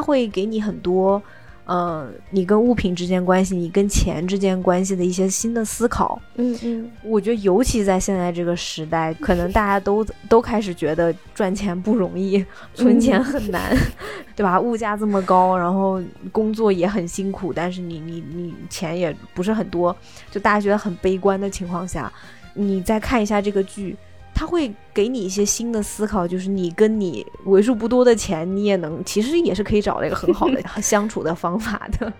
它会给你很多。嗯，你跟物品之间关系，你跟钱之间关系的一些新的思考。嗯嗯，我觉得尤其在现在这个时代，可能大家都 都开始觉得赚钱不容易，存钱很难，对吧？物价这么高，然后工作也很辛苦，但是你你你钱也不是很多，就大家觉得很悲观的情况下，你再看一下这个剧。他会给你一些新的思考，就是你跟你为数不多的钱，你也能其实也是可以找到一个很好的 相处的方法的。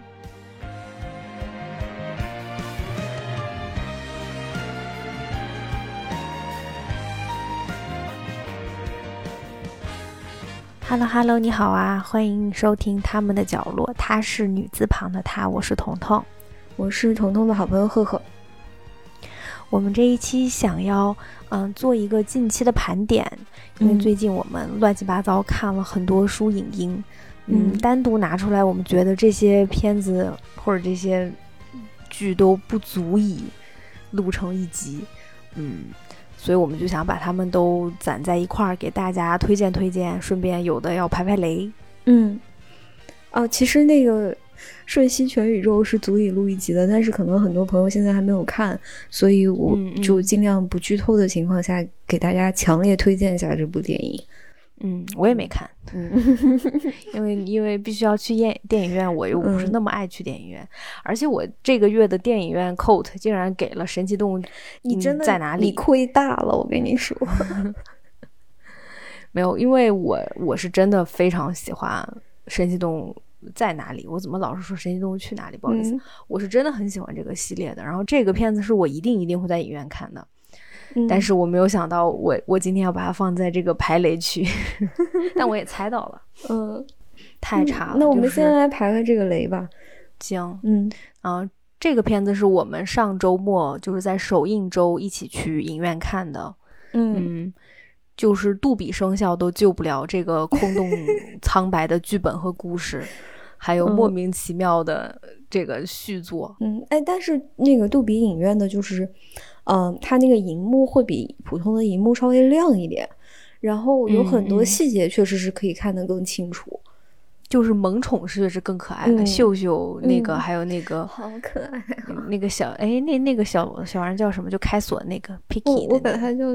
Hello Hello，你好啊，欢迎收听他们的角落。她是女字旁的她，我是彤彤，我是彤彤的好朋友赫赫。我们这一期想要。嗯，做一个近期的盘点，因为最近我们乱七八糟看了很多书影音，嗯，单独拿出来，我们觉得这些片子或者这些剧都不足以录成一集，嗯，所以我们就想把它们都攒在一块儿，给大家推荐推荐，顺便有的要排排雷，嗯，哦，其实那个。《瞬息全宇宙》是足以录一集的，但是可能很多朋友现在还没有看，所以我就尽量不剧透的情况下，给大家强烈推荐一下这部电影。嗯，我也没看，嗯，因为因为必须要去电电影院，我又不是那么爱去电影院，而且我这个月的电影院 coat 竟然给了《神奇动物》，你真的在哪里？你亏大了，我跟你说。没有，因为我我是真的非常喜欢《神奇动物》。在哪里？我怎么老是说《神奇动物去哪里》？不好意思，我是真的很喜欢这个系列的。然后这个片子是我一定一定会在影院看的，但是我没有想到，我我今天要把它放在这个排雷区，但我也猜到了，嗯，太差了。那我们先来排排这个雷吧。行，嗯啊，这个片子是我们上周末就是在首映周一起去影院看的，嗯。就是杜比声效都救不了这个空洞苍白的剧本和故事，还有莫名其妙的这个续作。嗯，哎，但是那个杜比影院的，就是，嗯，它那个荧幕会比普通的荧幕稍微亮一点，然后有很多细节确实是可以看得更清楚。就是萌宠是是更可爱的，秀秀那个还有那个好可爱，那个小哎那那个小小玩意儿叫什么？就开锁那个 Picky，我把它叫。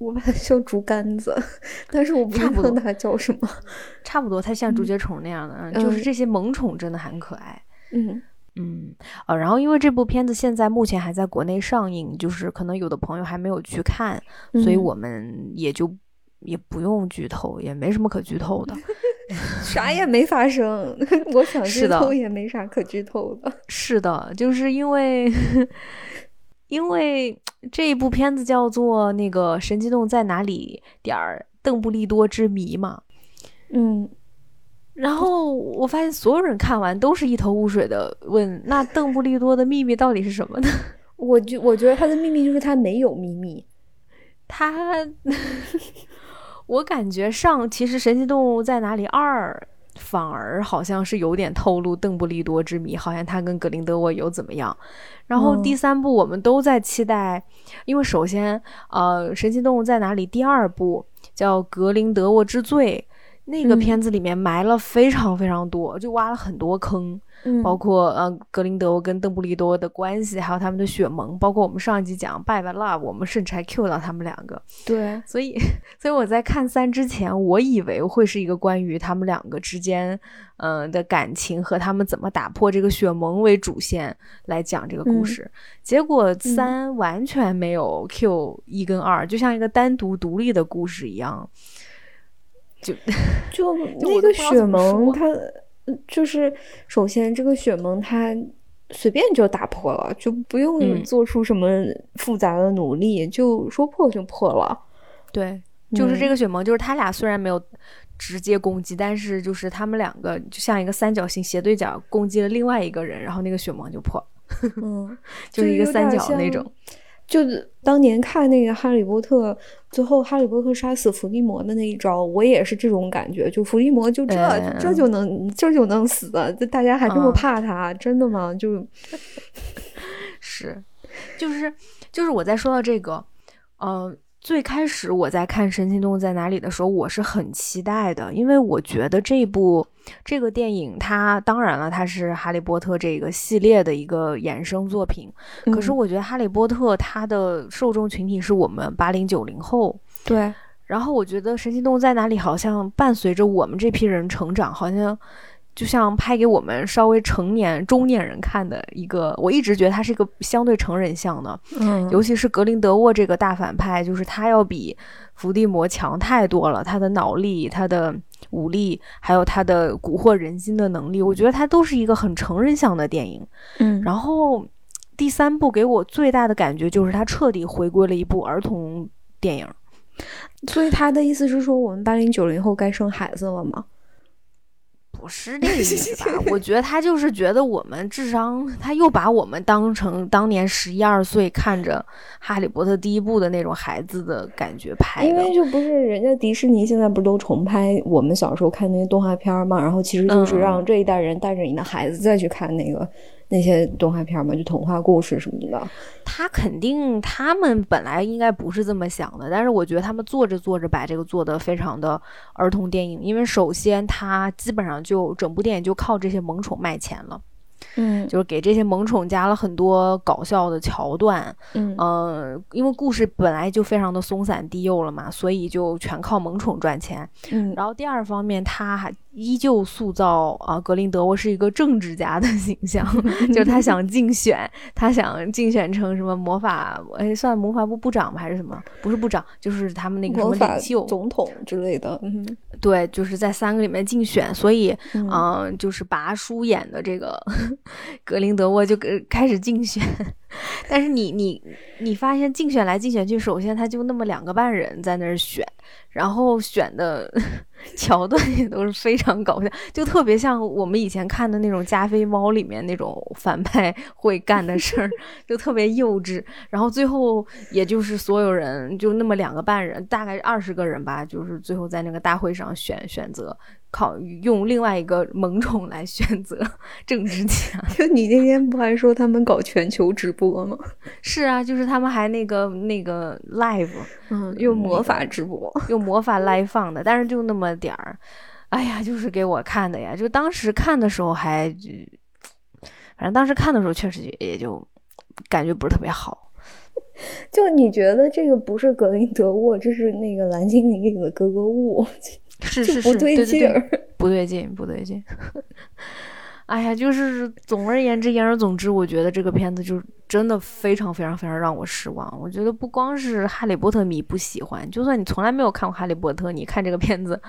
我把它叫竹竿子，但是我不知道它叫什么。差不多，它像竹节虫那样的，就是这些萌宠真的很可爱。嗯嗯，呃，然后因为这部片子现在目前还在国内上映，就是可能有的朋友还没有去看，所以我们也就也不用剧透，也没什么可剧透的，啥也没发生。我想剧透也没啥可剧透的。是的，就是因为。因为这一部片子叫做那个《神奇动物在哪里》点儿邓布利多之谜嘛，嗯，然后我发现所有人看完都是一头雾水的问：那邓布利多的秘密到底是什么呢？我就我觉得他的秘密就是他没有秘密，他，我感觉上其实《神奇动物在哪里二》。反而好像是有点透露邓布利多之谜，好像他跟格林德沃有怎么样。然后第三部我们都在期待，因为首先，呃，《神奇动物在哪里》第二部叫《格林德沃之罪》，那个片子里面埋了非常非常多，就挖了很多坑。包括呃格林德沃跟邓布利多的关系，还有他们的血盟，包括我们上一集讲拜拜 love，我们甚至还 Q 到他们两个。对，所以 所以我在看三之前，我以为会是一个关于他们两个之间嗯的感情和他们怎么打破这个血盟为主线来讲这个故事，结果三完全没有 Q 一跟二，就像一个单独独立的故事一样，就 就那个血盟他。就是，首先这个雪盟它随便就打破了，就不用做出什么复杂的努力，就说破就破了。对，就是这个雪盟，就是他俩虽然没有直接攻击，但是就是他们两个就像一个三角形斜对角攻击了另外一个人，然后那个雪盟就破了。嗯，就是一个三角那种。就当年看那个《哈利波特》，最后哈利波特杀死伏地魔的那一招，我也是这种感觉。就伏地魔就这这就能这就能死，这大家还这么怕他？真的吗？就 是就是就是我在说到这个，嗯，最开始我在看《神奇动物在哪里》的时候，我是很期待的，因为我觉得这部这个电影，它当然了，它是《哈利波特》这个系列的一个衍生作品。可是我觉得《哈利波特》它的受众群体是我们八零九零后，对。然后我觉得《神奇动物在哪里》好像伴随着我们这批人成长，好像。就像拍给我们稍微成年中年人看的一个，我一直觉得它是一个相对成人向的，嗯，尤其是格林德沃这个大反派，就是他要比伏地魔强太多了，他的脑力、他的武力，还有他的蛊惑人心的能力，我觉得他都是一个很成人向的电影，嗯，然后第三部给我最大的感觉就是他彻底回归了一部儿童电影，所以他的意思是说我们八零九零后该生孩子了吗？不是 这个意思吧？我觉得他就是觉得我们智商，他又把我们当成当年十一二岁看着《哈利波特》第一部的那种孩子的感觉拍的。因为就不是人家迪士尼现在不是都重拍我们小时候看那些动画片嘛？然后其实就是让这一代人带着你的孩子再去看那个。那些动画片嘛，就童话故事什么的，他肯定他们本来应该不是这么想的，但是我觉得他们做着做着把这个做的非常的儿童电影，因为首先他基本上就整部电影就靠这些萌宠卖钱了。嗯，就是给这些萌宠加了很多搞笑的桥段，嗯，呃，因为故事本来就非常的松散低幼了嘛，所以就全靠萌宠赚钱。嗯，然后第二方面，他还依旧塑造啊，格林德沃是一个政治家的形象，就是他想竞选，他想竞选成什么魔法，哎，算魔法部部长吧，还是什么？不是部长，就是他们那个什么领袖、总统之类的。嗯，对，就是在三个里面竞选，所以，嗯，就是拔叔演的这个。格林德沃就开始竞选，但是你你你发现竞选来竞选去，首先他就那么两个半人在那儿选，然后选的桥段也都是非常搞笑，就特别像我们以前看的那种加菲猫里面那种反派会干的事儿，就特别幼稚。然后最后也就是所有人就那么两个半人，大概二十个人吧，就是最后在那个大会上选选择。考用另外一个萌宠来选择政治家，就你那天不还说他们搞全球直播吗？是啊，就是他们还那个那个 live，嗯，用魔法直播，用魔法 live 放的，但是就那么点儿，哎呀，就是给我看的呀。就当时看的时候还，反正当时看的时候确实也就感觉不是特别好。就你觉得这个不是格林德沃，这是那个蓝精灵里的格格巫。是是是，对对劲儿，不对劲，不对劲。哎呀，就是总而言之，言而总之，我觉得这个片子就真的非常非常非常让我失望。我觉得不光是哈利波特迷不喜欢，就算你从来没有看过哈利波特，你看这个片子，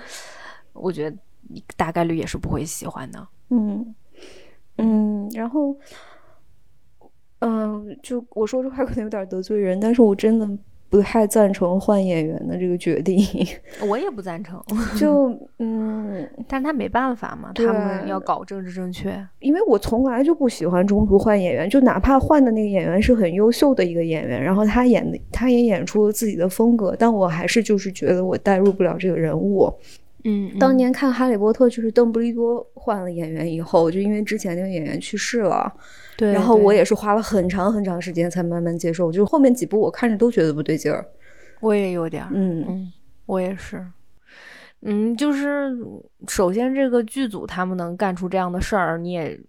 我觉得你大概率也是不会喜欢的。嗯嗯，然后嗯，就我说这话可能有点得罪人，但是我真的。不太赞成换演员的这个决定，我也不赞成。就嗯，但他没办法嘛，他们要搞政治正确。因为我从来就不喜欢中途换演员，就哪怕换的那个演员是很优秀的一个演员，然后他演的他也演出了自己的风格，但我还是就是觉得我代入不了这个人物。嗯，当年看《哈利波特》就是邓布利多换了演员以后，就因为之前那个演员去世了，对，然后我也是花了很长很长时间才慢慢接受，就是后面几部我看着都觉得不对劲儿。我也有点，嗯嗯，我也是，嗯，就是首先这个剧组他们能干出这样的事儿，你也。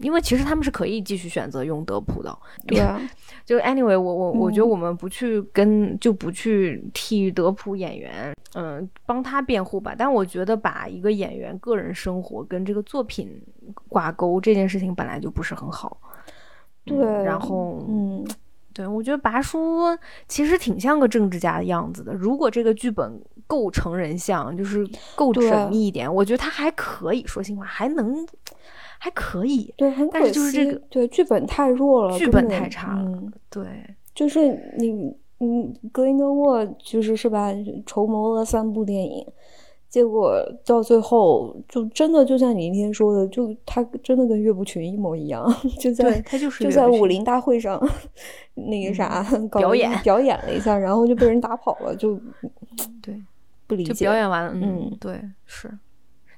因为其实他们是可以继续选择用德普的，对啊，就 anyway，我我我觉得我们不去跟就不去替德普演员，嗯，帮他辩护吧。但我觉得把一个演员个人生活跟这个作品挂钩这件事情本来就不是很好。对，然后嗯，对我觉得拔叔其实挺像个政治家的样子的。如果这个剧本够成人像，就是够缜密一点，我觉得他还可以说心话，还能。还可以，对，很可惜，就是这个对剧本太弱了，剧本太差了，对，就是你，嗯，格林德沃就是是吧，筹谋了三部电影，结果到最后就真的就像你那天说的，就他真的跟岳不群一模一样，就在他就是就在武林大会上 那个啥表演表演了一下，然后就被人打跑了，就 对，不理解，表演完了，嗯，对，是，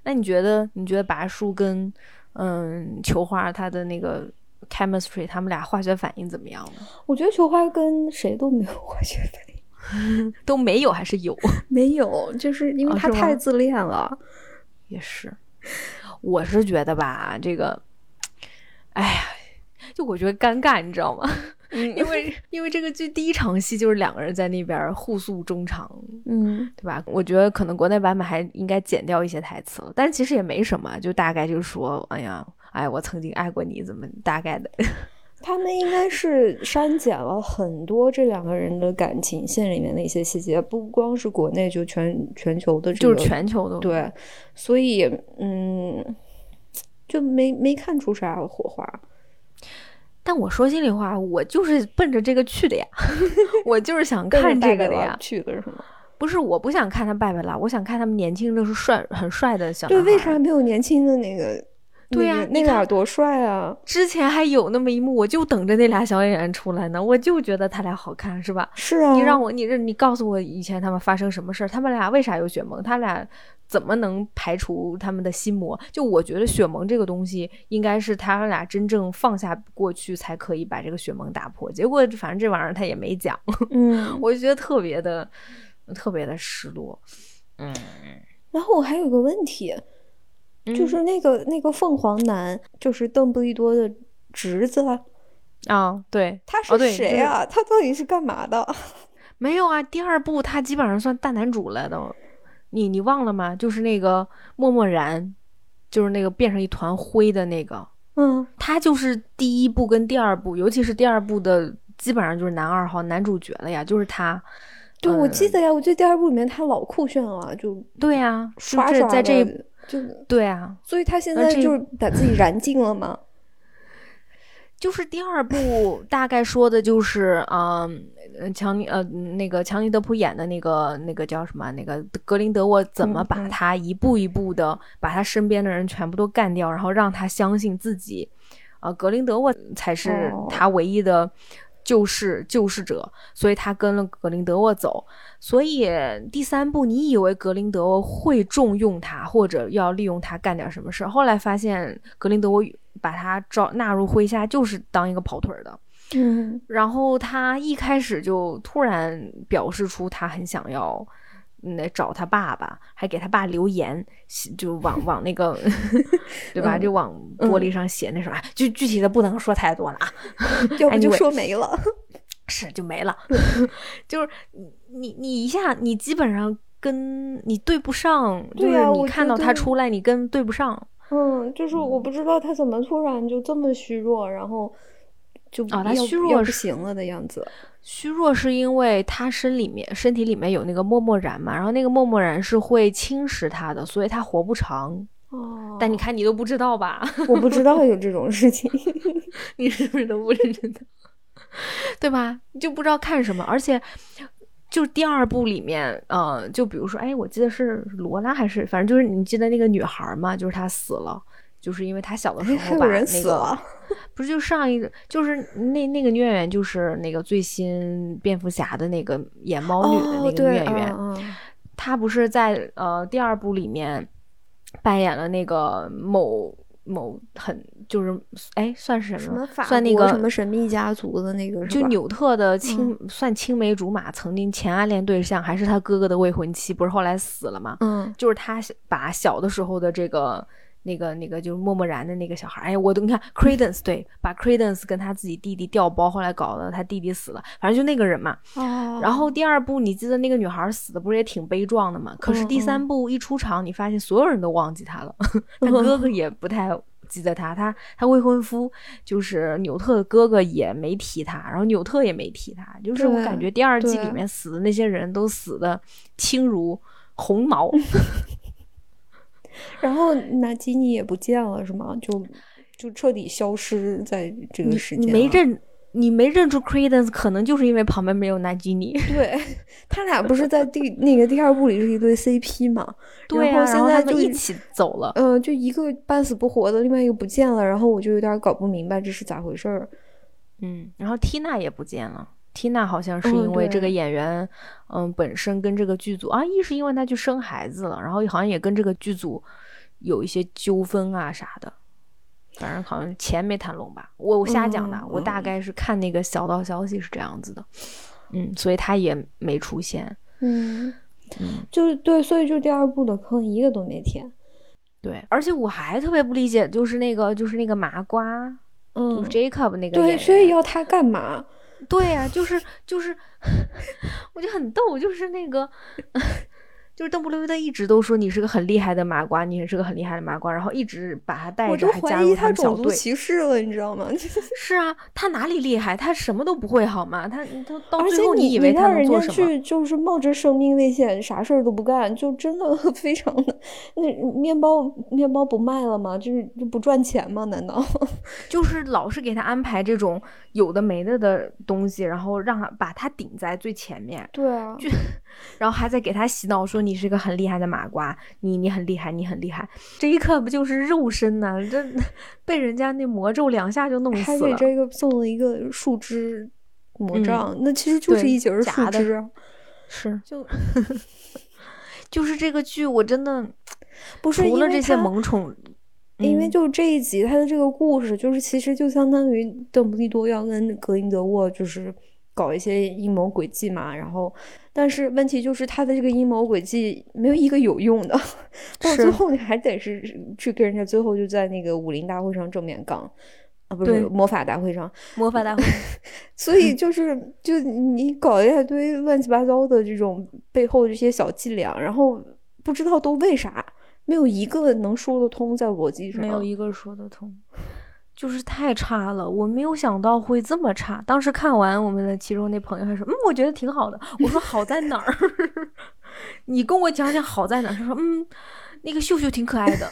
那你觉得你觉得拔叔跟嗯，球花他的那个 chemistry，他们俩化学反应怎么样呢？我觉得球花跟谁都没有化学反应。都没有还是有？没有，就是因为他太自恋了。也是，我是觉得吧，这个，哎呀，就我觉得尴尬，你知道吗？因为因为这个剧第一场戏就是两个人在那边互诉衷肠，嗯，对吧？我觉得可能国内版本还应该剪掉一些台词了，但其实也没什么，就大概就是说，哎呀，哎，我曾经爱过你，怎么大概的。他们应该是删减了很多这两个人的感情线里面的一些细节，不光是国内，就全全球的，就是全球的，对，所以嗯，就没没看出啥火花。但我说心里话，我就是奔着这个去的呀，我就是想看这个的呀，去的是吗？不是，我不想看他拜拜了，我想看他们年轻的时候帅很帅的小对，为啥没有年轻的那个？对呀，那俩多帅啊！之前还有那么一幕，我就等着那俩小演员出来呢，我就觉得他俩好看，是吧？是啊。你让我，你你告诉我以前他们发生什么事儿？他们俩为啥有血盟？他俩怎么能排除他们的心魔？就我觉得血盟这个东西，应该是他俩真正放下过去，才可以把这个血盟打破。结果反正这玩意儿他也没讲，嗯，我就觉得特别的特别的失落。嗯，然后我还有个问题。就是那个那个凤凰男，就是邓布利多的侄子啊，对，他是谁啊？他到底是干嘛的？没有啊，第二部他基本上算大男主了都，你你忘了吗？就是那个默默然，就是那个变成一团灰的那个，嗯，他就是第一部跟第二部，尤其是第二部的，基本上就是男二号男主角了呀，就是他。对，我记得呀，我记得第二部里面他老酷炫了，就对呀，刷刷在这。就对啊，所以他现在就是把自己燃尽了吗？就是第二部大概说的就是，嗯，强尼呃那个强尼德普演的那个那个叫什么？那个格林德沃怎么把他一步一步的把他身边的人全部都干掉，然后让他相信自己，呃，格林德沃才是他唯一的。救世救世者，所以他跟了格林德沃走。所以第三部，你以为格林德沃会重用他，或者要利用他干点什么事？后来发现格林德沃把他招纳入麾下，就是当一个跑腿的。嗯，然后他一开始就突然表示出他很想要。那找他爸爸，还给他爸留言，就往往那个，对吧？就往玻璃上写那什么，就具体的不能说太多了啊，要 不就说没了，是就没了。就是你你一下，你基本上跟你对不上，就是你看到他出来，你跟对不上。嗯，就是我不知道他怎么突然就这么虚弱，然后就啊，他虚弱不行了的样子。虚弱是因为他身里面身体里面有那个默默然嘛，然后那个默默然是会侵蚀他的，所以他活不长。哦，但你看你都不知道吧？我不知道有这种事情，你是不是都不认真的？对吧？你就不知道看什么，而且就第二部里面，呃，就比如说，哎，我记得是罗拉还是反正就是你记得那个女孩嘛，就是她死了。就是因为他小的时候把那个，不是就上一个，就是那那个女演员，就是那个最新蝙蝠侠的那个演猫女的那个女演员，她不是在呃第二部里面扮演了那个某某很就是哎算是什么算那个什么神秘家族的那个，就纽特的青算青梅竹马，曾经前暗恋对象还是他哥哥的未婚妻，不是后来死了吗？嗯，就是他把小的时候的这个。那个那个就是默默然的那个小孩，哎呀，我都你看，Credence 对，把 Credence 跟他自己弟弟调包，后来搞得他弟弟死了，反正就那个人嘛。哦。然后第二部你记得那个女孩死的不是也挺悲壮的嘛？可是第三部一出场，你发现所有人都忘记他了，他哥哥也不太记得他，他他未婚夫就是纽特的哥哥也没提他，然后纽特也没提他，就是我感觉第二季里面死的那些人都死的轻如鸿毛。然后纳吉尼也不见了，是吗？就就彻底消失在这个世界。你没认，你没认出 Credence，可能就是因为旁边没有纳吉尼。对 他俩不是在第那个第二部里是一对 CP 嘛？对呀，然后现在就一起走了。嗯，就一个半死不活的，另外一个不见了，然后我就有点搞不明白这是咋回事儿。嗯，然后缇娜也不见了。缇娜好像是因为这个演员，嗯，本身跟这个剧组啊，一是因为她去生孩子了，然后好像也跟这个剧组。有一些纠纷啊啥的，反正好像钱没谈拢吧。我我瞎讲的，我大概是看那个小道消息是这样子的。嗯，所以他也没出现。嗯嗯，就是对，所以就第二部的坑一个都没填。对，而且我还特别不理解，就是那个就是那个麻瓜，嗯，Jacob 那个对，所以要他干嘛？对呀，就是就是，我就很逗，就是那个。就是邓布利多一直都说你是个很厉害的麻瓜，你也是个很厉害的麻瓜，然后一直把他带着，还加入他种族。歧视了，你知道吗？是啊，他哪里厉害？他什么都不会，好吗？他他到最后你以为他能做什么？去就是冒着生命危险，啥事儿都不干，就真的 非常的那面包面包不卖了吗？就是就不赚钱吗？难道 就是老是给他安排这种有的没的的东西，然后让他把他顶在最前面？对啊，就然后还在给他洗脑说你。是个很厉害的马瓜，你你很厉害，你很厉害。这一刻不就是肉身呢？这被人家那魔咒两下就弄死了。还给这个送了一个树枝魔杖，那其实就是一节树枝。是，就就是这个剧，我真的不是除了这些萌宠，因为就这一集，他的这个故事，就是其实就相当于邓布利多要跟格林德沃就是搞一些阴谋诡计嘛，然后。但是问题就是他的这个阴谋诡计没有一个有用的，到最后你还得是去跟人家最后就在那个武林大会上正面刚啊，不是魔法大会上，魔法大会，所以就 是就你搞一大堆乱七八糟的这种背后这些小伎俩，然后不知道都为啥，没有一个能说得通，在逻辑上没有一个说得通。就是太差了，我没有想到会这么差。当时看完，我们的其中那朋友还说：“嗯，我觉得挺好的。”我说：“好在哪儿？你跟我讲讲好在哪儿。”他说：“嗯，那个秀秀挺可爱的，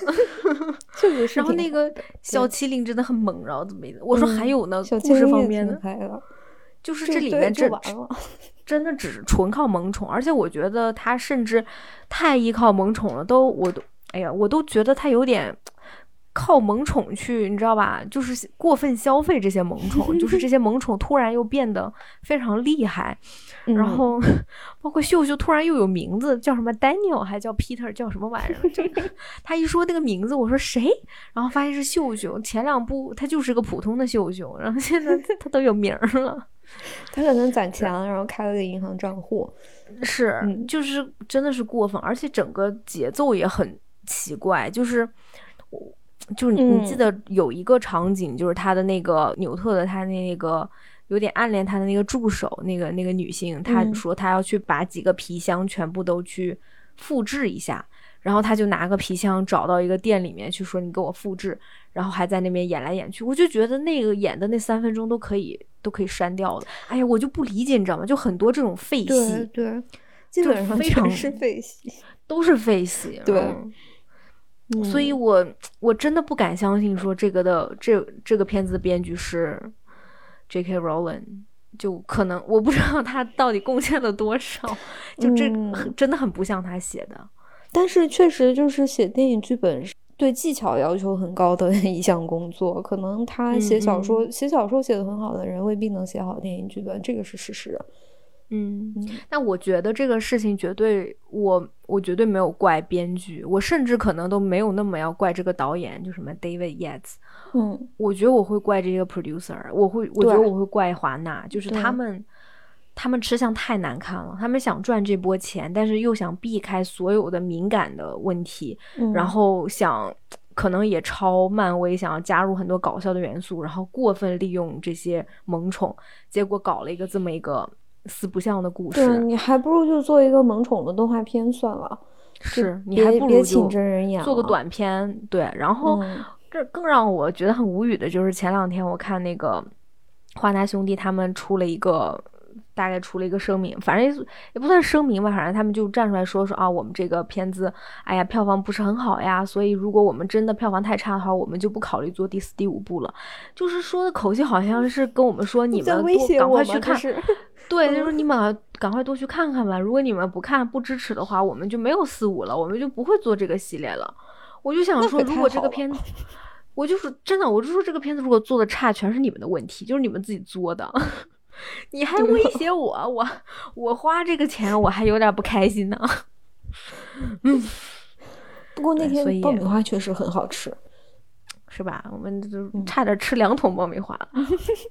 然后那个小麒麟真的很萌，然后怎么的？”我说：“还有呢，故事方面的，就是这里面这真的只是纯靠萌宠，而且我觉得他甚至太依靠萌宠了，都我都哎呀，我都觉得他有点。”靠萌宠去，你知道吧？就是过分消费这些萌宠，就是这 些萌宠突然又变得非常厉害，然后包括秀秀突然又有名字，叫什么 Daniel，还叫 Peter，叫什么玩意儿？就 他一说那个名字，我说谁？然后发现是秀秀。前两部他就是个普通的秀秀，然后现在 他都有名了。他可能攒钱了，然后开了个银行账户。是，就是真的是过分，而且整个节奏也很奇怪，就是我。就是你记得有一个场景，就是他的那个纽特的他那个有点暗恋他的那个助手，那个那个女性，她说她要去把几个皮箱全部都去复制一下，然后她就拿个皮箱找到一个店里面去说你给我复制，然后还在那边演来演去，我就觉得那个演的那三分钟都可以都可以删掉了。哎呀，我就不理解，你知道吗？就很多这种废戏，对，基本上非常是废戏，都是废戏，对。所以，我我真的不敢相信，说这个的这这个片子的编剧是 J.K. Rowling，就可能我不知道他到底贡献了多少，就这真的很不像他写的。但是确实就是写电影剧本对技巧要求很高的一项工作，可能他写小说写小说写的很好的人未必能写好电影剧本，这个是事实。嗯，那我觉得这个事情绝对，我我绝对没有怪编剧，我甚至可能都没有那么要怪这个导演，就什么 David Yates。嗯，我觉得我会怪这个 producer，我会，我觉得我会怪华纳，就是他们，他们吃相太难看了，他们想赚这波钱，但是又想避开所有的敏感的问题，然后想可能也超漫威，想要加入很多搞笑的元素，然后过分利用这些萌宠，结果搞了一个这么一个。四不像的故事，你还不如就做一个萌宠的动画片算了。是你还不如请真人演，做个短片。对，然后这更让我觉得很无语的就是前两天我看那个华纳兄弟他们出了一个，大概出了一个声明，反正也不算声明吧，反正他们就站出来说说啊，我们这个片子，哎呀，票房不是很好呀，所以如果我们真的票房太差的话，我们就不考虑做第四、第五部了。就是说的口气好像是跟我们说，你们赶快去看。对，就 是你们赶快多去看看吧。如果你们不看、不支持的话，我们就没有四五了，我们就不会做这个系列了。我就想说，如果这个片子，我就是真的，我就说这个片子如果做的差，全是你们的问题，就是你们自己作的。你还威胁我，我我花这个钱，我还有点不开心呢。嗯，不过那天爆米花确实很好吃。是吧？我们就差点吃两桶爆米花，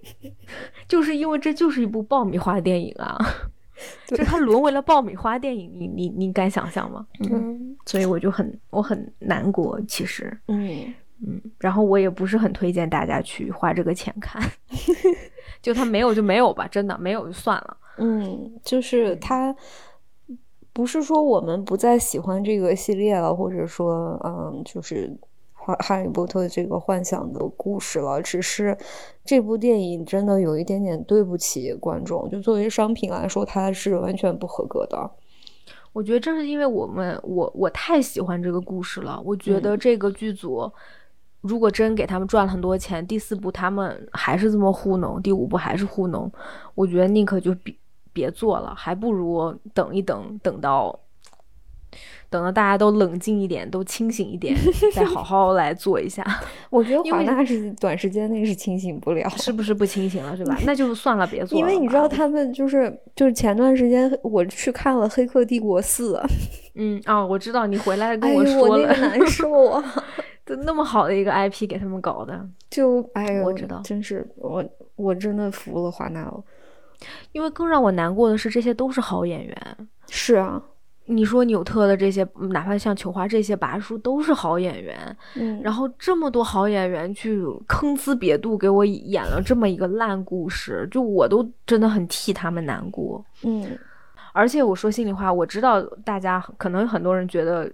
就是因为这就是一部爆米花电影啊，就它沦为了爆米花电影，你你你敢想象吗？嗯，所以我就很我很难过，其实，嗯嗯，然后我也不是很推荐大家去花这个钱看，就他没有就没有吧，真的没有就算了。嗯，就是他不是说我们不再喜欢这个系列了，或者说，嗯，就是哈哈利波特这个幻想的故事了，只是这部电影真的有一点点对不起观众，就作为商品来说，它是完全不合格的。我觉得正是因为我们我我太喜欢这个故事了，我觉得这个剧组如果真给他们赚了很多钱，第四部他们还是这么糊弄，第五部还是糊弄，我觉得宁可就别。别做了，还不如等一等，等到等到大家都冷静一点，都清醒一点，再好好来做一下。我觉得华纳是短时间内是清醒不了，是不是不清醒了，是吧？那就算了，别做。因为你知道他们就是就是前段时间我去看了《黑客帝国四》，嗯啊，我知道你回来跟我说了，难受啊，都那么好的一个 IP 给他们搞的，就哎呦，我知道，真是我我真的服了华纳了。因为更让我难过的是，这些都是好演员。是啊，你说纽特的这些，哪怕像球花这些拔叔都是好演员。嗯，然后这么多好演员去坑资别度给我演了这么一个烂故事，就我都真的很替他们难过。嗯，而且我说心里话，我知道大家可能很多人觉得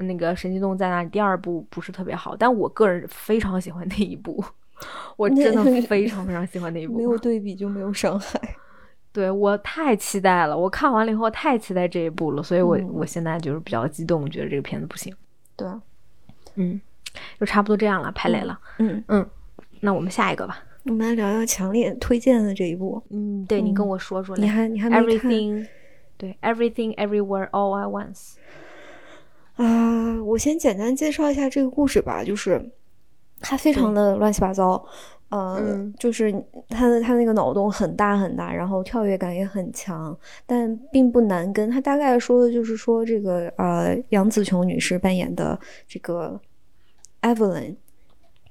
那个《神奇动物在哪里》第二部不是特别好，但我个人非常喜欢那一部，我真的非常非常喜欢那一部。没有对比就没有伤害。对我太期待了，我看完了以后太期待这一部了，所以我我现在就是比较激动，觉得这个片子不行。对，嗯，就差不多这样了，拍雷了。嗯嗯，那我们下一个吧。我们来聊聊强烈推荐的这一部。嗯，对你跟我说说。你还你还没看？Everything，对，Everything Everywhere All at Once。啊，我先简单介绍一下这个故事吧，就是它非常的乱七八糟。呃，就是他的他那个脑洞很大很大，然后跳跃感也很强，但并不难跟。他大概说的就是说，这个呃，杨紫琼女士扮演的这个 Evelyn，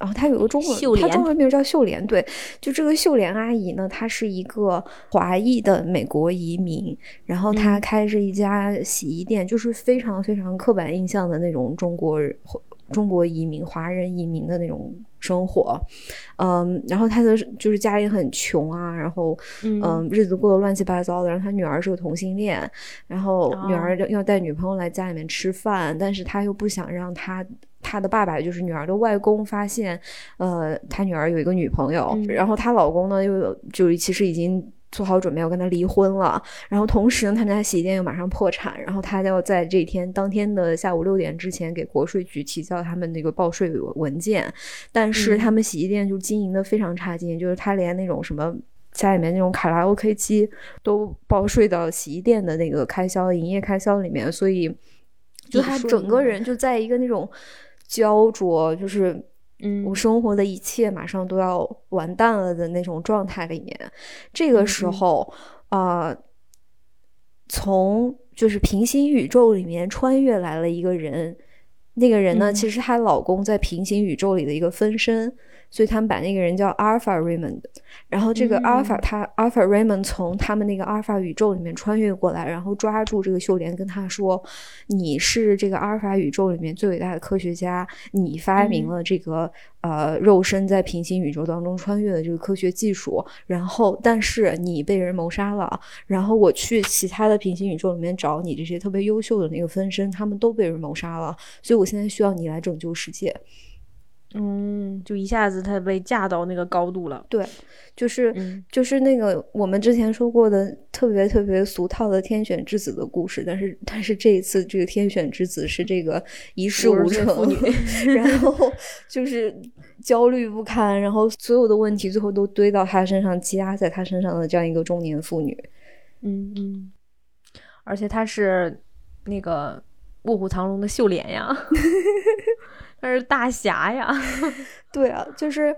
然后她有个中文，她中文名叫秀莲。对，就这个秀莲阿姨呢，她是一个华裔的美国移民，然后她开着一家洗衣店，就是非常非常刻板印象的那种中国人。中国移民、华人移民的那种生活，嗯，然后他的就是家里很穷啊，然后嗯，日子过得乱七八糟的。然后他女儿是个同性恋，然后女儿要带女朋友来家里面吃饭，但是他又不想让他他的爸爸，就是女儿的外公发现，呃，他女儿有一个女朋友，然后她老公呢又有就其实已经。做好准备要跟他离婚了，然后同时呢，他家洗衣店又马上破产，然后他要在这天当天的下午六点之前给国税局提交他们那个报税文件，但是他们洗衣店就经营的非常差劲，就是他连那种什么家里面那种卡拉 OK 机都报税到洗衣店的那个开销、营业开销里面，所以就他整个人就在一个那种焦灼，就是。嗯，我生活的一切马上都要完蛋了的那种状态里面，这个时候，呃，从就是平行宇宙里面穿越来了一个人，那个人呢，其实她老公在平行宇宙里的一个分身。所以他们把那个人叫 Alpha Raymond，然后这个 Alpha 他 Alpha Raymond 从他们那个 Alpha 宇宙里面穿越过来，然后抓住这个秀莲，跟他说：“你是这个 Alpha 宇宙里面最伟大的科学家，你发明了这个呃肉身在平行宇宙当中穿越的这个科学技术。然后，但是你被人谋杀了，然后我去其他的平行宇宙里面找你这些特别优秀的那个分身，他们都被人谋杀了，所以我现在需要你来拯救世界。”嗯，就一下子他被架到那个高度了。对，就是就是那个我们之前说过的特别特别俗套的天选之子的故事，但是但是这一次这个天选之子是这个一事无成，然后就是焦虑不堪，然后所有的问题最后都堆到他身上，积压在他身上的这样一个中年妇女。嗯嗯，而且她是那个卧虎藏龙的秀莲呀。他是大侠呀，对啊，就是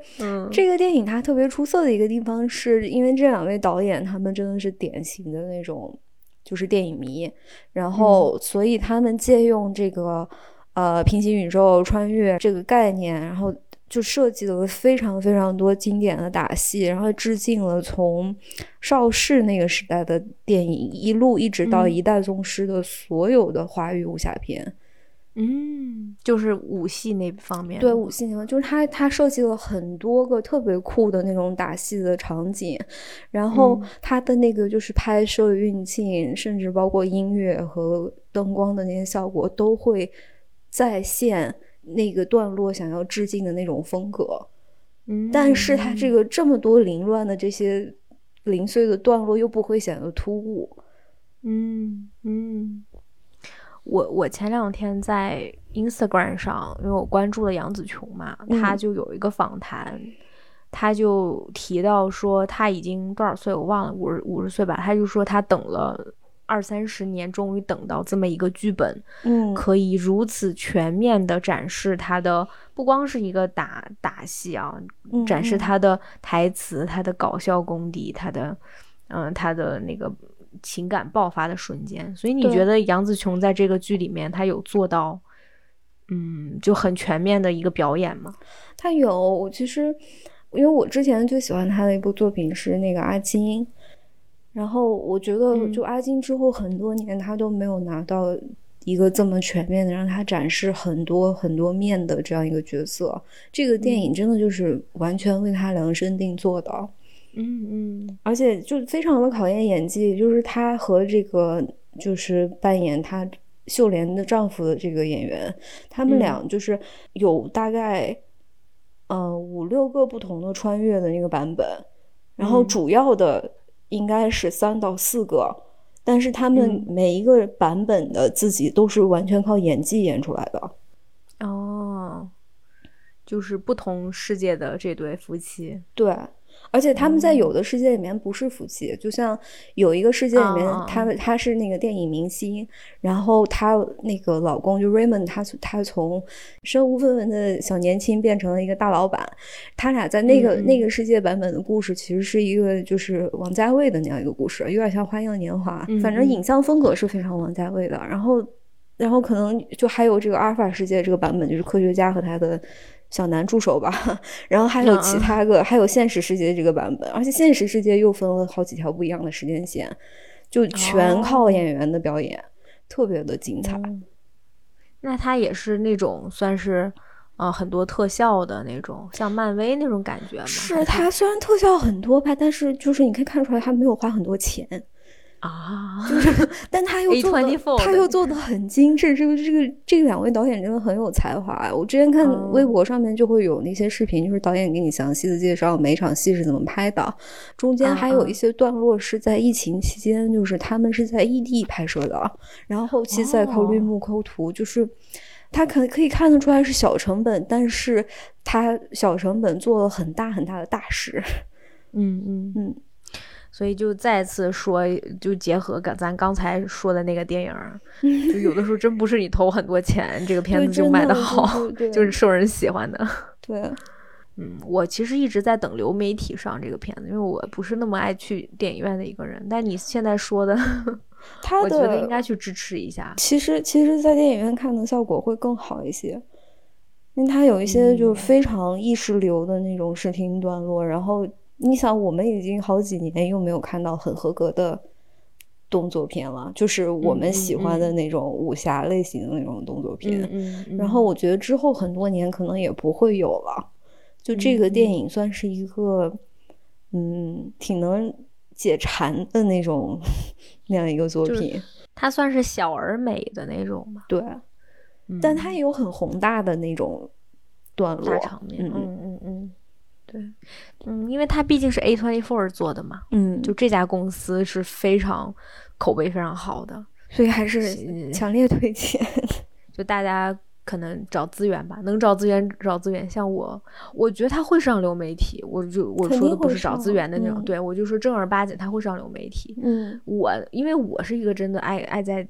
这个电影它特别出色的一个地方，是因为这两位导演他们真的是典型的那种就是电影迷，然后所以他们借用这个呃平行宇宙穿越这个概念，然后。就设计了非常非常多经典的打戏，然后致敬了从邵氏那个时代的电影一路一直到一代宗师的所有的华语武侠片。嗯，就是武戏那方面，对武戏那方，就是他他设计了很多个特别酷的那种打戏的场景，然后他的那个就是拍摄运镜，甚至包括音乐和灯光的那些效果，都会再现那个段落想要致敬的那种风格。嗯，但是他这个这么多凌乱的这些零碎的段落又不会显得突兀。嗯嗯。我我前两天在 Instagram 上，因为我关注了杨紫琼嘛，她就有一个访谈，她就提到说她已经多少岁我忘了，五十五十岁吧，她就说她等了二三十年，终于等到这么一个剧本，嗯，可以如此全面的展示他的不光是一个打打戏啊，展示他的台词、他的搞笑功底、他的嗯他的那个。情感爆发的瞬间，所以你觉得杨紫琼在这个剧里面，她有做到，嗯，就很全面的一个表演吗？她有，我其实因为我之前最喜欢她的一部作品是那个阿金，然后我觉得就阿金之后很多年，她都没有拿到一个这么全面的让她展示很多很多面的这样一个角色。这个电影真的就是完全为她量身定做的。嗯嗯嗯，而且就非常的考验演技，就是她和这个就是扮演她秀莲的丈夫的这个演员，他们俩就是有大概呃五六个不同的穿越的那个版本，然后主要的应该是三到四个，但是他们每一个版本的自己都是完全靠演技演出来的。哦，就是不同世界的这对夫妻，对。而且他们在有的世界里面不是夫妻，就像有一个世界里面，他他是那个电影明星，然后他那个老公就 Raymond，他他从身无分文的小年轻变成了一个大老板，他俩在那个那个世界版本的故事其实是一个就是王家卫的那样一个故事，有点像《花样年华》，反正影像风格是非常王家卫的。然后，然后可能就还有这个阿尔法世界这个版本，就是科学家和他的。小男助手吧，然后还有其他个，还有现实世界这个版本，而且现实世界又分了好几条不一样的时间线，就全靠演员的表演，特别的精彩。那它也是那种算是呃很多特效的那种，像漫威那种感觉吗？是它虽然特效很多吧，但是就是你可以看出来它没有花很多钱。啊，就是，但他又做的，他又做的很精致。这个，这个，这两位导演真的很有才华。我之前看微博上面就会有那些视频，就是导演给你详细的介绍每场戏是怎么拍的，中间还有一些段落是在疫情期间，就是他们是在异地拍摄的，然后后期再靠绿幕抠图，就是他可可以看得出来是小成本，但是他小成本做了很大很大的大事。嗯嗯嗯。所以就再次说，就结合刚咱刚才说的那个电影，就有的时候真不是你投很多钱，这个片子就卖的好，就是受人喜欢的。对，嗯，我其实一直在等流媒体上这个片子，因为我不是那么爱去电影院的一个人。但你现在说的，我觉得应该去支持一下。其实，其实，在电影院看的效果会更好一些，因为它有一些就是非常意识流的那种视听段落，然后。你想，我们已经好几年又没有看到很合格的动作片了，就是我们喜欢的那种武侠类型的那种动作片。嗯，然后我觉得之后很多年可能也不会有了。就这个电影算是一个，嗯，挺能解馋的那种那样一个作品。它算是小而美的那种吗？对，但它也有很宏大的那种段落场面。嗯嗯嗯。对，嗯，因为它毕竟是 A twenty four 做的嘛，嗯，就这家公司是非常口碑非常好的，所以还是强烈推荐。就大家可能找资源吧，能找资源找资源。像我，我觉得他会上流媒体，我就我说的不是找资源的那种，对我就说正儿八经他会上流媒体。嗯，我因为我是一个真的爱爱在。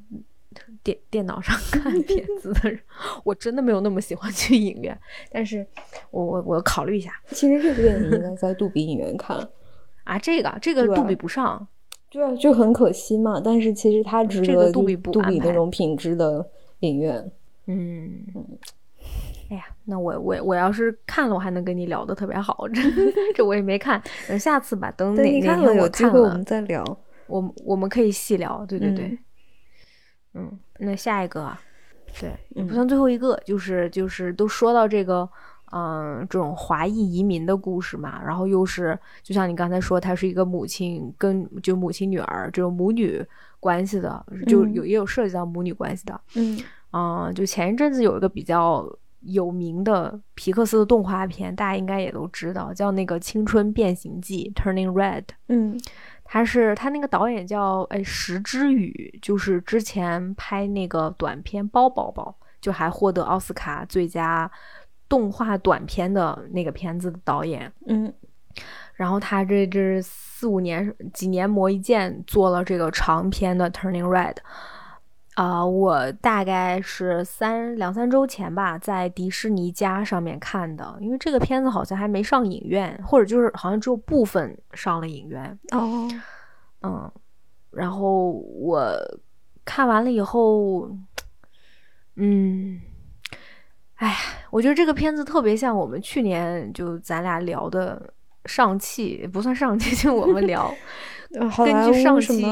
电电脑上看片子的人，我真的没有那么喜欢去影院，但是我我我考虑一下。其实这个电影应该在杜比影院看 啊，这个这个杜比不上，对啊，就很可惜嘛。但是其实它值得杜比杜比那种品质的影院。嗯，哎呀，那我我我要是看了，我还能跟你聊的特别好。这 这我也没看，等下次吧，等哪哪天有机会我们再聊。我我们可以细聊，对对对。嗯，那下一个，对，也不算最后一个，就是就是都说到这个，嗯，这种华裔移民的故事嘛，然后又是就像你刚才说，他是一个母亲跟就母亲女儿这种母女关系的，就有也有涉及到母女关系的。嗯，啊，就前一阵子有一个比较有名的皮克斯的动画片，大家应该也都知道，叫那个《青春变形记》（Turning Red）。嗯。他是他那个导演叫哎石之宇，就是之前拍那个短片《包宝宝》，就还获得奥斯卡最佳动画短片的那个片子的导演。嗯，然后他这这四五年几年磨一剑做了这个长篇的《Turning Red》。啊，我大概是三两三周前吧，在迪士尼家上面看的，因为这个片子好像还没上影院，或者就是好像只有部分上了影院。哦，嗯，然后我看完了以后，嗯，哎呀，我觉得这个片子特别像我们去年就咱俩聊的上汽，不算上汽，就我们聊。根据上期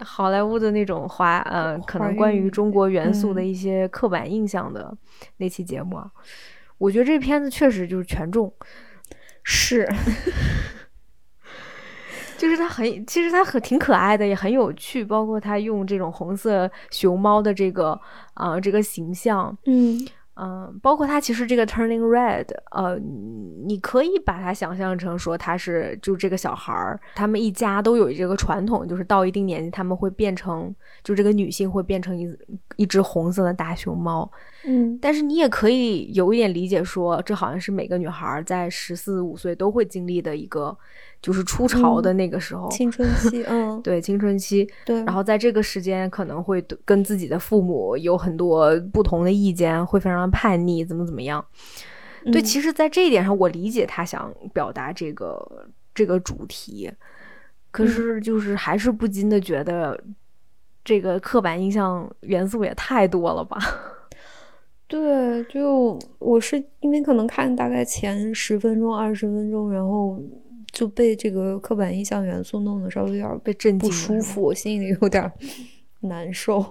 好莱坞的那种华呃，可能关于中国元素的一些刻板印象的那期节目啊，我觉得这片子确实就是权重，是 就是它很，其实它很挺可爱的，也很有趣，包括它用这种红色熊猫的这个啊这个形象，嗯。嗯，包括他其实这个 turning red，呃，你可以把它想象成说他是就这个小孩儿，他们一家都有这个传统，就是到一定年纪他们会变成，就这个女性会变成一一只红色的大熊猫。嗯，但是你也可以有一点理解说，这好像是每个女孩在十四五岁都会经历的一个。就是初潮的那个时候，青春期，嗯，对，青春期，对。然后在这个时间，可能会跟自己的父母有很多不同的意见，会非常叛逆，怎么怎么样。对，其实，在这一点上，我理解他想表达这个这个主题，可是就是还是不禁的觉得，这个刻板印象元素也太多了吧？对，就我是因为可能看大概前十分钟、二十分钟，然后。就被这个刻板印象元素弄得稍微有点被震惊，不舒服，我心里有点 难受。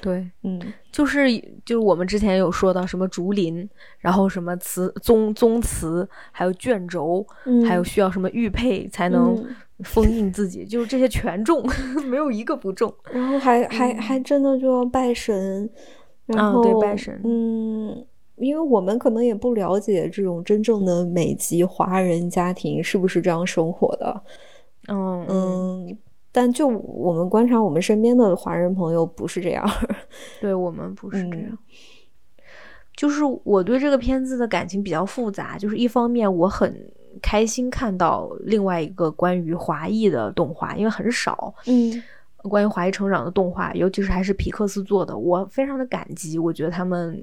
对，嗯，就是就是我们之前有说到什么竹林，然后什么词宗宗祠，还有卷轴，还有需要什么玉佩才能封印自己，就是这些全中，没有一个不中。然后还还还真的就要拜神，然后对拜神，嗯。因为我们可能也不了解这种真正的美籍华人家庭是不是这样生活的，嗯嗯，但就我们观察我们身边的华人朋友不是这样，对我们不是这样。就是我对这个片子的感情比较复杂，就是一方面我很开心看到另外一个关于华裔的动画，因为很少，嗯，关于华裔成长的动画，尤其是还是皮克斯做的，我非常的感激，我觉得他们。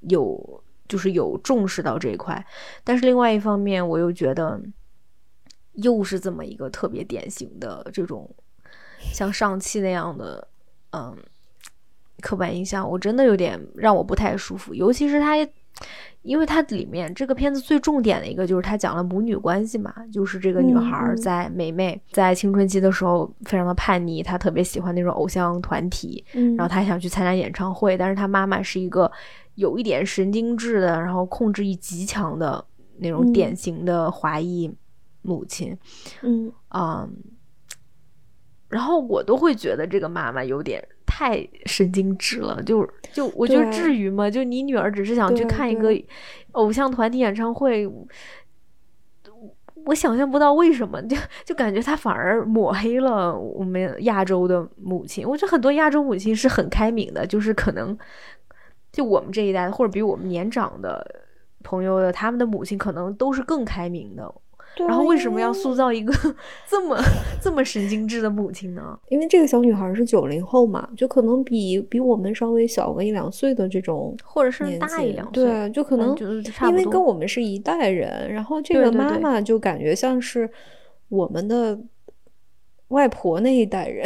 有就是有重视到这一块，但是另外一方面，我又觉得又是这么一个特别典型的这种像上汽那样的嗯刻板印象，我真的有点让我不太舒服。尤其是他，因为它里面这个片子最重点的一个就是它讲了母女关系嘛，就是这个女孩在美妹在青春期的时候非常的叛逆，她特别喜欢那种偶像团体，然后她想去参加演唱会，但是她妈妈是一个。有一点神经质的，然后控制欲极强的那种典型的华裔母亲，嗯啊，然后我都会觉得这个妈妈有点太神经质了，就就我觉得至于吗？就你女儿只是想去看一个偶像团体演唱会，我想象不到为什么，就就感觉她反而抹黑了我们亚洲的母亲。我觉得很多亚洲母亲是很开明的，就是可能。就我们这一代，或者比我们年长的朋友的，他们的母亲可能都是更开明的。然后为什么要塑造一个 这么这么神经质的母亲呢？因为这个小女孩是九零后嘛，就可能比比我们稍微小个一两岁的这种，或者是大一两岁，对，就可能因为跟我们是一代人。然后这个妈妈就感觉像是我们的外婆那一代人。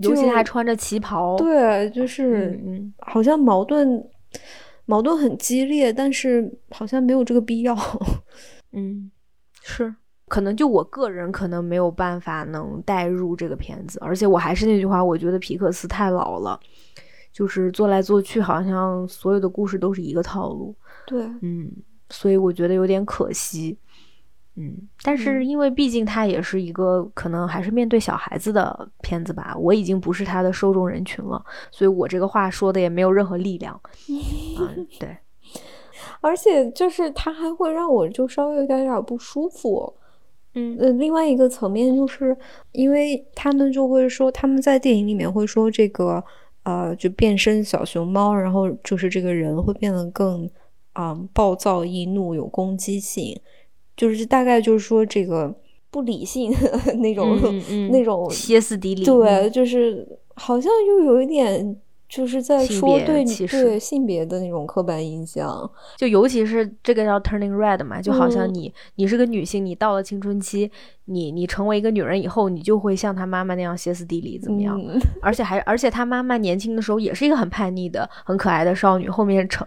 尤其还穿着旗袍，对，就是好像矛盾矛盾很激烈，但是好像没有这个必要。嗯，是，可能就我个人可能没有办法能带入这个片子，而且我还是那句话，我觉得皮克斯太老了，就是做来做去，好像所有的故事都是一个套路。对，嗯，所以我觉得有点可惜。嗯，但是因为毕竟它也是一个可能还是面对小孩子的片子吧，我已经不是它的受众人群了，所以我这个话说的也没有任何力量。嗯，对。而且就是它还会让我就稍微有点点不舒服，嗯呃，另外一个层面就是因为他们就会说他们在电影里面会说这个呃就变身小熊猫，然后就是这个人会变得更啊暴躁易怒有攻击性，就是大概就是说这个不理性 那种 那种歇斯底里，对，就是好像又有一点。就是在说对对性别的那种刻板印象，就尤其是这个叫 turning red 嘛，就好像你你是个女性，你到了青春期，你你成为一个女人以后，你就会像她妈妈那样歇斯底里，怎么样？而且还而且她妈妈年轻的时候也是一个很叛逆的、很可爱的少女，后面成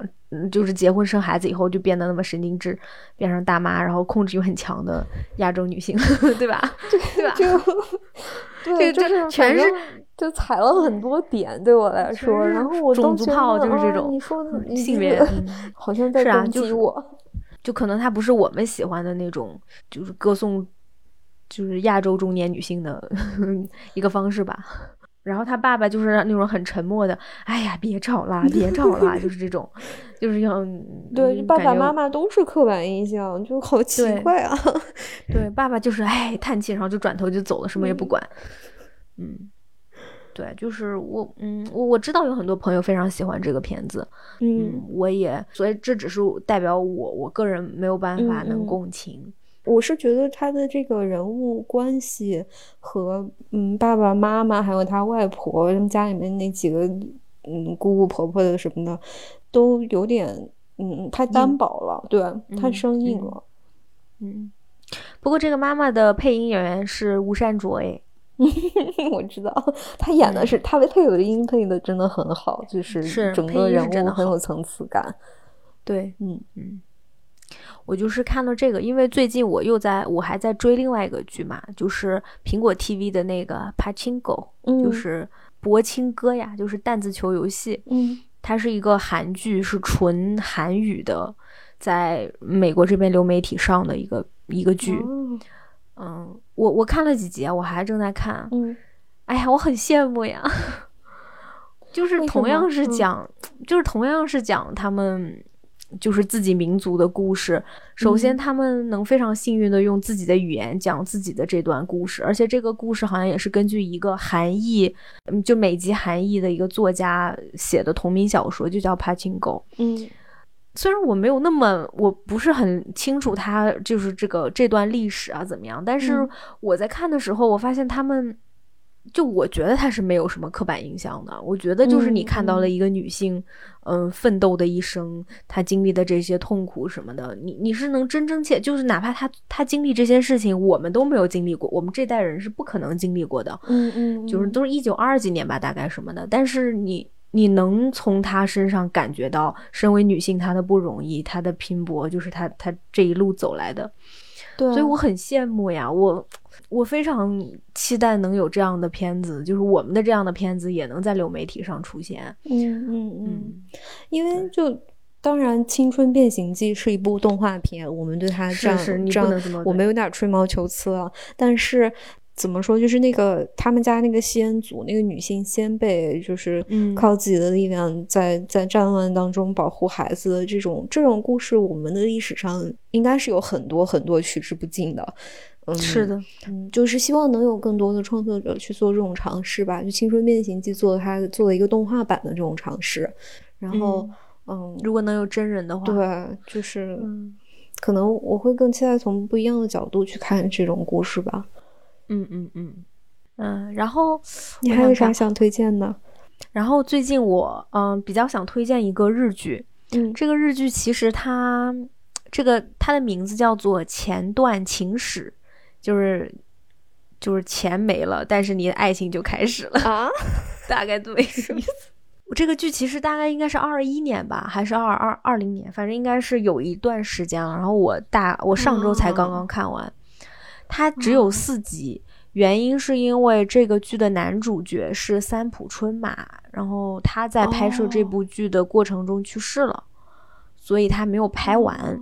就是结婚生孩子以后就变得那么神经质，变成大妈，然后控制欲很强的亚洲女性，对吧？对吧？对，就是全是。就踩了很多点，对我来说，然后我种族炮就是这种，你说性别 好像在攻击我，就可能他不是我们喜欢的那种，就是歌颂，就是亚洲中年女性的一个方式吧。然后他爸爸就是那种很沉默的，哎呀，别吵啦，别吵啦，就是这种，就是要 对爸爸妈妈都是刻板印象，就好奇怪啊。对，爸爸就是哎叹气，然后就转头就走了，什么也不管，嗯。对，就是我，嗯，我我知道有很多朋友非常喜欢这个片子，嗯，我也，所以这只是代表我，我个人没有办法能共情。我是觉得他的这个人物关系和，嗯，爸爸妈妈还有他外婆，他们家里面那几个，嗯，姑姑婆婆的什么的，都有点，嗯，太单薄了，对，太生硬了。嗯，不过这个妈妈的配音演员是吴珊卓，哎。我知道他演的是他配有的音配的真的很好，就是整个人物很有层次感。对，嗯嗯，我就是看到这个，因为最近我又在我还在追另外一个剧嘛，就是苹果 TV 的那个《Pachinko》，就是博青哥呀，就是弹子球游戏。嗯，它是一个韩剧，是纯韩语的，在美国这边流媒体上的一个一个剧。嗯，我我看了几集，我还正在看。嗯，哎呀，我很羡慕呀。就是同样是讲，就是同样是讲他们就是自己民族的故事。首先，他们能非常幸运的用自己的语言讲自己的这段故事，而且这个故事好像也是根据一个韩裔，嗯，就美籍韩裔的一个作家写的同名小说，就叫《Pachinko》。嗯。虽然我没有那么，我不是很清楚他就是这个这段历史啊怎么样，但是我在看的时候，我发现他们，就我觉得他是没有什么刻板印象的。我觉得就是你看到了一个女性，嗯，奋斗的一生，她经历的这些痛苦什么的，你你是能真真切，就是哪怕她她经历这些事情，我们都没有经历过，我们这代人是不可能经历过的。嗯嗯，就是都是一九二几年吧，大概什么的，但是你。你能从她身上感觉到，身为女性她的不容易，她的拼搏，就是她她这一路走来的。对，所以我很羡慕呀，我我非常期待能有这样的片子，就是我们的这样的片子也能在流媒体上出现。嗯嗯嗯，因为就当然，《青春变形记》是一部动画片，我们对它这样这样，我们有点吹毛求疵了，但是。怎么说？就是那个他们家那个先祖，那个女性先辈，就是靠自己的力量在在战乱当中保护孩子的这种这种故事，我们的历史上应该是有很多很多取之不尽的。嗯，是的，嗯，就是希望能有更多的创作者去做这种尝试吧。就《青春变形记》做它做了一个动画版的这种尝试，然后，嗯，如果能有真人的话，对，就是可能我会更期待从不一样的角度去看这种故事吧。嗯嗯嗯嗯，然后你还有啥想推荐的？然后最近我嗯比较想推荐一个日剧，嗯，这个日剧其实它这个它的名字叫做《前段情史》，就是就是钱没了，但是你的爱情就开始了啊，大概这么一个意思。我这个剧其实大概应该是二一年吧，还是二二二零年，反正应该是有一段时间了。然后我大我上周才刚刚看完，它只有四集，原因是因为这个剧的男主角是三浦春马，然后他在拍摄这部剧的过程中去世了，所以他没有拍完。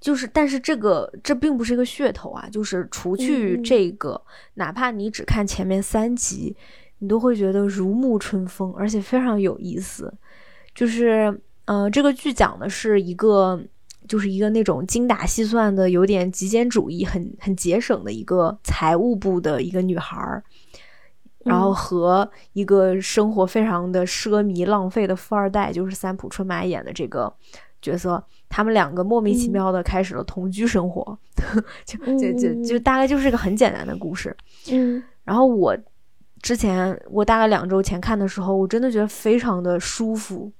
就是，但是这个这并不是一个噱头啊，就是除去这个，哪怕你只看前面三集。你都会觉得如沐春风，而且非常有意思。就是，呃，这个剧讲的是一个，就是一个那种精打细算的、有点极简主义、很很节省的一个财务部的一个女孩儿，然后和一个生活非常的奢靡浪费的富二代，就是三浦春马演的这个角色，他们两个莫名其妙的开始了同居生活，就就就就大概就是一个很简单的故事。嗯，然后我。之前我大概两周前看的时候，我真的觉得非常的舒服，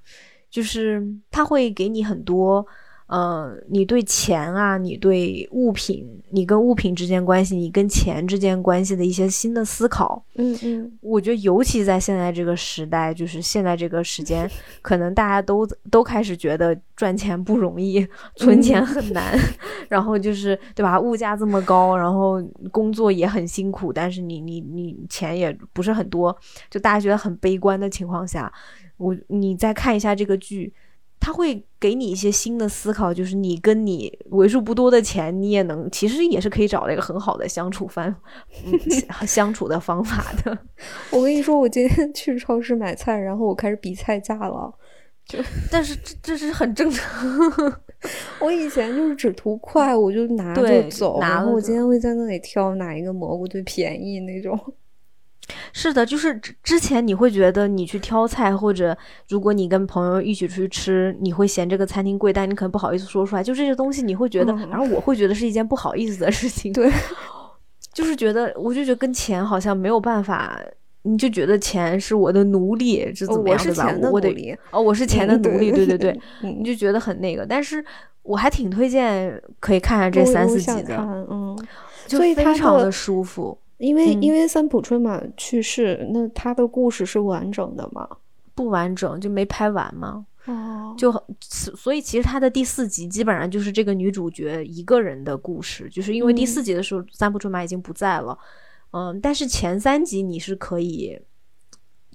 就是他会给你很多。呃，你对钱啊，你对物品，你跟物品之间关系，你跟钱之间关系的一些新的思考，嗯嗯，我觉得尤其在现在这个时代，就是现在这个时间，可能大家都都开始觉得赚钱不容易，存钱很难，然后就是对吧？物价这么高，然后工作也很辛苦，但是你你你钱也不是很多，就大家觉得很悲观的情况下，我你再看一下这个剧。他会给你一些新的思考，就是你跟你为数不多的钱，你也能其实也是可以找到一个很好的相处方，相处的方法的。我跟你说，我今天去超市买菜，然后我开始比菜价了，就 但是这这是很正常。我以前就是只图快，我就拿就走，然后我今天会在那里挑哪一个蘑菇最便宜那种。是的，就是之之前你会觉得你去挑菜，或者如果你跟朋友一起出去吃，你会嫌这个餐厅贵，但你可能不好意思说出来。就这些东西，你会觉得，然后我会觉得是一件不好意思的事情。对，就是觉得，我就觉得跟钱好像没有办法，你就觉得钱是我的奴隶，是怎么样对吧？我得哦，我是钱的奴隶，对对对，你就觉得很那个。但是我还挺推荐可以看下这三四集的，嗯，就非常的舒服。因为因为三浦春马去世，那他的故事是完整的吗？不完整，就没拍完吗？哦，就所以其实他的第四集基本上就是这个女主角一个人的故事，就是因为第四集的时候三浦春马已经不在了，嗯，但是前三集你是可以。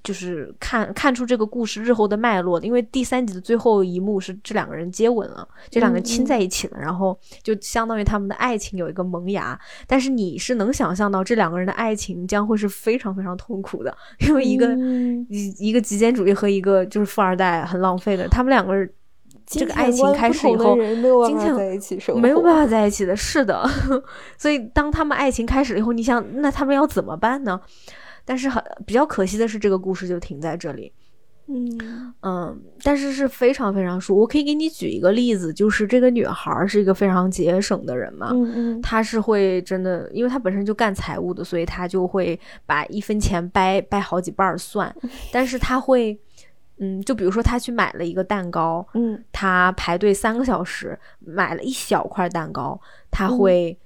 就是看看出这个故事日后的脉络，因为第三集的最后一幕是这两个人接吻了，这两个人亲在一起了，然后就相当于他们的爱情有一个萌芽。但是你是能想象到这两个人的爱情将会是非常非常痛苦的，因为一个一一个极简主义和一个就是富二代很浪费的，他们两个人这个爱情开始以后，金钱在一起没有办法在一起的，是的。所以当他们爱情开始以后，你想那他们要怎么办呢？但是很比较可惜的是，这个故事就停在这里。嗯嗯，但是是非常非常舒我可以给你举一个例子，就是这个女孩是一个非常节省的人嘛。嗯嗯，她是会真的，因为她本身就干财务的，所以她就会把一分钱掰掰好几瓣算。但是她会，嗯，就比如说她去买了一个蛋糕，嗯，她排队三个小时买了一小块蛋糕，她会。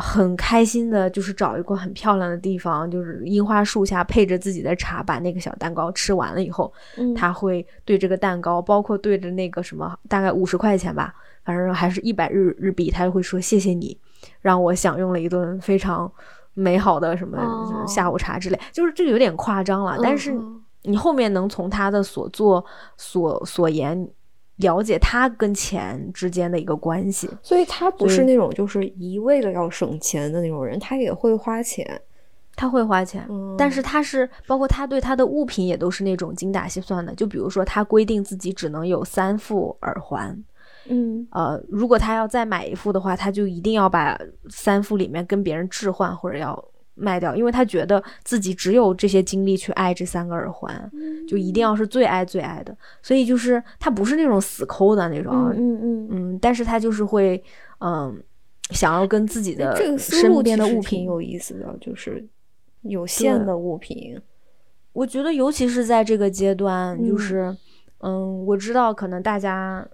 很开心的，就是找一个很漂亮的地方，就是樱花树下配着自己的茶，把那个小蛋糕吃完了以后，他会对这个蛋糕，包括对着那个什么，大概五十块钱吧，反正还是一百日日币，他就会说谢谢你，让我享用了一顿非常美好的什么下午茶之类，就是这个有点夸张了，但是你后面能从他的所作所所言。了解他跟钱之间的一个关系，所以他不是那种就是一味的要省钱的那种人，他也会花钱，他会花钱，但是他是包括他对他的物品也都是那种精打细算的，就比如说他规定自己只能有三副耳环，嗯，呃，如果他要再买一副的话，他就一定要把三副里面跟别人置换或者要。卖掉，因为他觉得自己只有这些精力去爱这三个耳环，就一定要是最爱最爱的。所以就是他不是那种死抠的那种，嗯嗯嗯，但是他就是会，嗯，想要跟自己的身边的物品有意思的，就是有限的物品。我觉得尤其是在这个阶段，就是，嗯，我知道可能大家。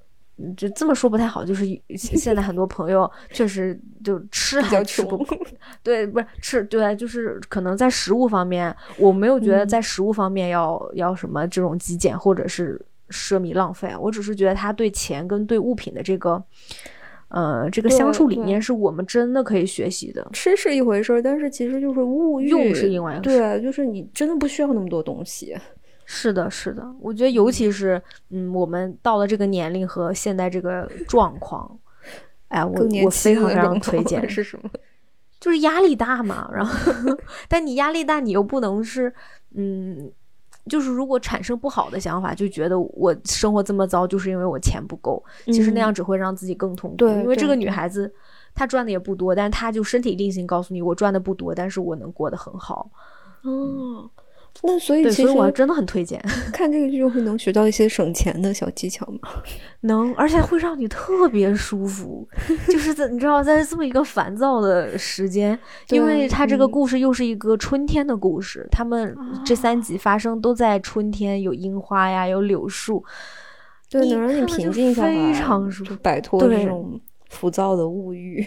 就这么说不太好，就是现在很多朋友确实就吃还吃不，对，不是吃，对，就是可能在食物方面，我没有觉得在食物方面要要什么这种极简或者是奢靡浪费，我只是觉得他对钱跟对物品的这个。呃，这个相处理念是我们真的可以学习的。吃是一回事儿，但是其实就是物欲用是另外一回事。对，就是你真的不需要那么多东西。是的，是的，我觉得尤其是嗯，我们到了这个年龄和现在这个状况，哎，我我非常非常推荐是什么？就是压力大嘛。然后，但你压力大，你又不能是嗯。就是如果产生不好的想法，就觉得我生活这么糟，就是因为我钱不够。其实那样只会让自己更痛苦。对，因为这个女孩子她赚的也不多，但是她就身体力行告诉你，我赚的不多，但是我能过得很好。哦。那所以，其实我真的很推荐 看这个剧，会能学到一些省钱的小技巧吗？能，而且会让你特别舒服。就是在你知道，在这么一个烦躁的时间，因为它这个故事又是一个春天的故事，他们这三集发生都在春天，有樱花呀，有柳树，对，能让你平静下来，非常舒服，摆脱这种浮躁的物欲。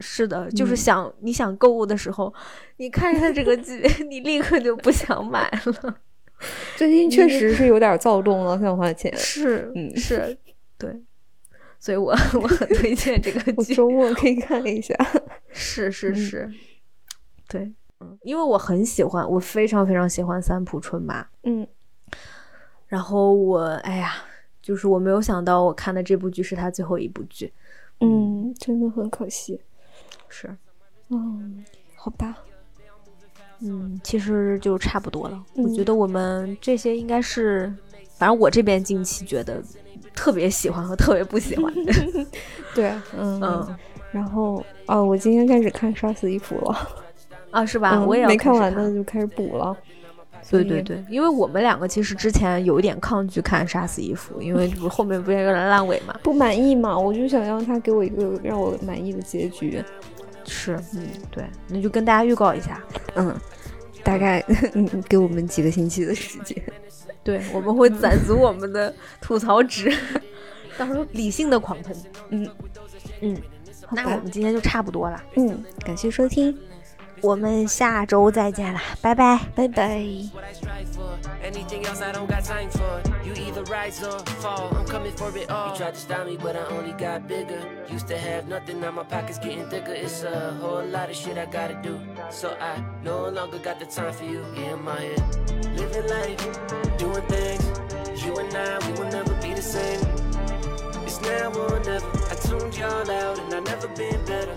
是的，就是想你想购物的时候，你看一下这个剧，你立刻就不想买了。最近确实是有点躁动了，想花钱。是，嗯，是，对，所以我 我很推荐这个剧，周末可以看一下。是是是，对，嗯，因为我很喜欢，我非常非常喜欢三浦春马，嗯，然后我，哎呀，就是我没有想到，我看的这部剧是他最后一部剧，嗯，真的很可惜。是，嗯，好吧，嗯，其实就差不多了。我觉得我们这些应该是，反正我这边近期觉得特别喜欢和特别不喜欢。对，嗯 嗯。然后，哦，我今天开始看《杀死伊芙》了。啊，是吧？我也没看完的就开始补了。对对对，因为我们两个其实之前有一点抗拒看《杀死伊芙》，因为不是后面不是有点烂尾嘛？不满意嘛？我就想让他给我一个让我满意的结局。是，嗯，对，那就跟大家预告一下，嗯，大概给我们几个星期的时间，对，我们会攒足我们的吐槽值，到时候理性的狂喷，嗯嗯，那我们今天就差不多了，嗯，感谢收听。我们下周再见啦，拜拜，拜拜。Anything else I don't got time for. You either rise or fall. I'm coming for it all. You tried to stop me, but I only got bigger. Used to have nothing, now my pockets getting thicker. It's a whole lot of shit I gotta do. So I no longer got the time for you. Yeah, in my head. Living life, doing things. You and I, we will never be the same. It's now or never. I tuned y'all out and I never been better.